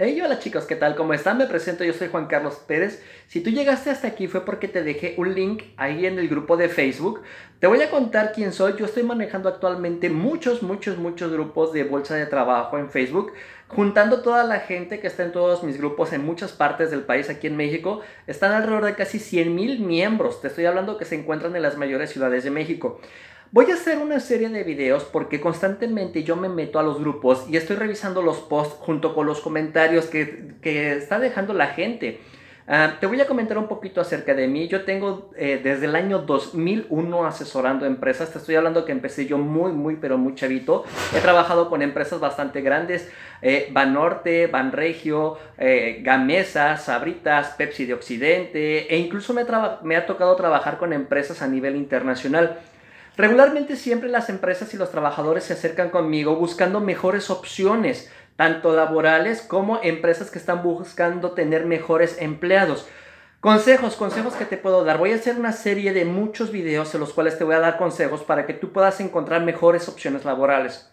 Hey, hola chicos, ¿qué tal? ¿Cómo están? Me presento, yo soy Juan Carlos Pérez. Si tú llegaste hasta aquí fue porque te dejé un link ahí en el grupo de Facebook. Te voy a contar quién soy. Yo estoy manejando actualmente muchos, muchos, muchos grupos de bolsa de trabajo en Facebook, juntando toda la gente que está en todos mis grupos en muchas partes del país aquí en México. Están alrededor de casi 100 mil miembros. Te estoy hablando que se encuentran en las mayores ciudades de México. Voy a hacer una serie de videos porque constantemente yo me meto a los grupos y estoy revisando los posts junto con los comentarios que, que está dejando la gente. Ah, te voy a comentar un poquito acerca de mí. Yo tengo eh, desde el año 2001 asesorando empresas. Te estoy hablando que empecé yo muy, muy, pero muy chavito. He trabajado con empresas bastante grandes. Eh, Banorte, Banregio, eh, Gamesa, Sabritas, Pepsi de Occidente. E incluso me, me ha tocado trabajar con empresas a nivel internacional. Regularmente siempre las empresas y los trabajadores se acercan conmigo buscando mejores opciones, tanto laborales como empresas que están buscando tener mejores empleados. Consejos, consejos que te puedo dar. Voy a hacer una serie de muchos videos en los cuales te voy a dar consejos para que tú puedas encontrar mejores opciones laborales.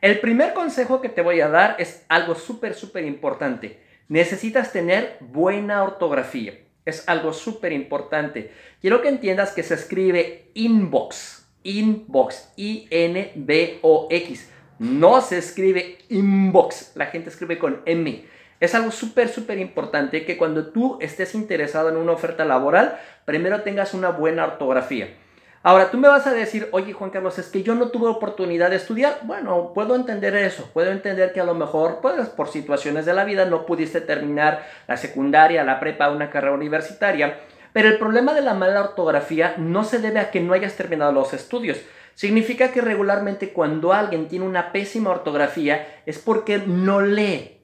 El primer consejo que te voy a dar es algo súper, súper importante. Necesitas tener buena ortografía. Es algo súper importante. Quiero que entiendas que se escribe inbox inbox, I-N-B-O-X. No se escribe inbox, la gente escribe con M. Es algo súper, súper importante que cuando tú estés interesado en una oferta laboral, primero tengas una buena ortografía. Ahora, tú me vas a decir, oye Juan Carlos, es que yo no tuve oportunidad de estudiar. Bueno, puedo entender eso, puedo entender que a lo mejor, pues por situaciones de la vida, no pudiste terminar la secundaria, la prepa, una carrera universitaria. Pero el problema de la mala ortografía no se debe a que no hayas terminado los estudios. Significa que regularmente cuando alguien tiene una pésima ortografía es porque no lee.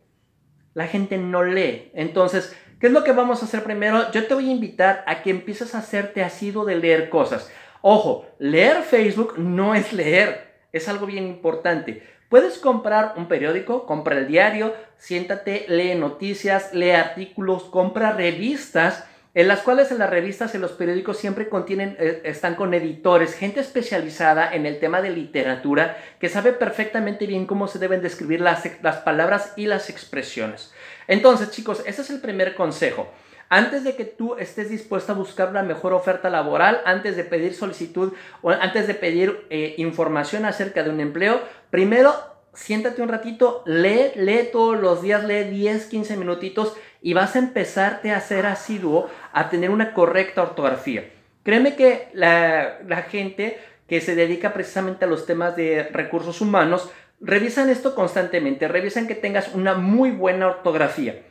La gente no lee. Entonces, ¿qué es lo que vamos a hacer primero? Yo te voy a invitar a que empieces a hacerte asido de leer cosas. Ojo, leer Facebook no es leer. Es algo bien importante. Puedes comprar un periódico, compra el diario, siéntate, lee noticias, lee artículos, compra revistas en las cuales en las revistas, en los periódicos siempre contienen, eh, están con editores, gente especializada en el tema de literatura que sabe perfectamente bien cómo se deben describir las, las palabras y las expresiones. Entonces, chicos, ese es el primer consejo. Antes de que tú estés dispuesto a buscar una mejor oferta laboral, antes de pedir solicitud o antes de pedir eh, información acerca de un empleo, primero siéntate un ratito, lee, lee todos los días, lee 10, 15 minutitos y vas a empezarte a ser asiduo a tener una correcta ortografía. Créeme que la, gente que se dedica precisamente a los temas de recursos humanos, revisan esto constantemente, revisan que tengas una muy buena ortografía.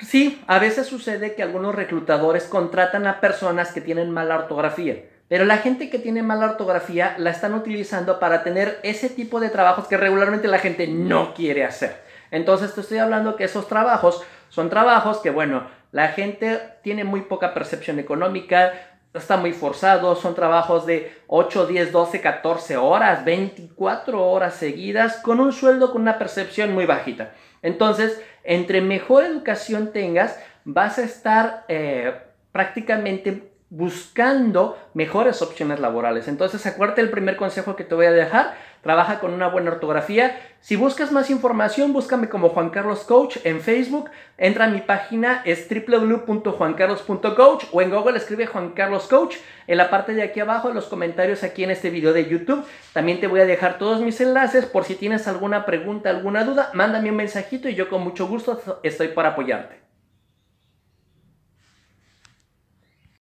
Sí, a veces sucede que algunos reclutadores contratan a personas que tienen mala ortografía. Pero la gente que tiene mala ortografía la están utilizando para tener ese tipo de trabajos que regularmente la gente no quiere hacer. Entonces te estoy hablando que esos trabajos son trabajos que, bueno, la gente tiene muy poca percepción económica, está muy forzado, son trabajos de 8, 10, 12, 14 horas, 24 horas seguidas, con un sueldo con una percepción muy bajita. Entonces, entre mejor educación tengas, vas a estar eh, prácticamente buscando mejores opciones laborales. Entonces, acuérdate el primer consejo que te voy a dejar, trabaja con una buena ortografía. Si buscas más información, búscame como Juan Carlos Coach en Facebook, entra a mi página, es www.juancarlos.coach o en Google escribe Juan Carlos Coach. En la parte de aquí abajo, en los comentarios aquí en este video de YouTube, también te voy a dejar todos mis enlaces por si tienes alguna pregunta, alguna duda, mándame un mensajito y yo con mucho gusto estoy para apoyarte.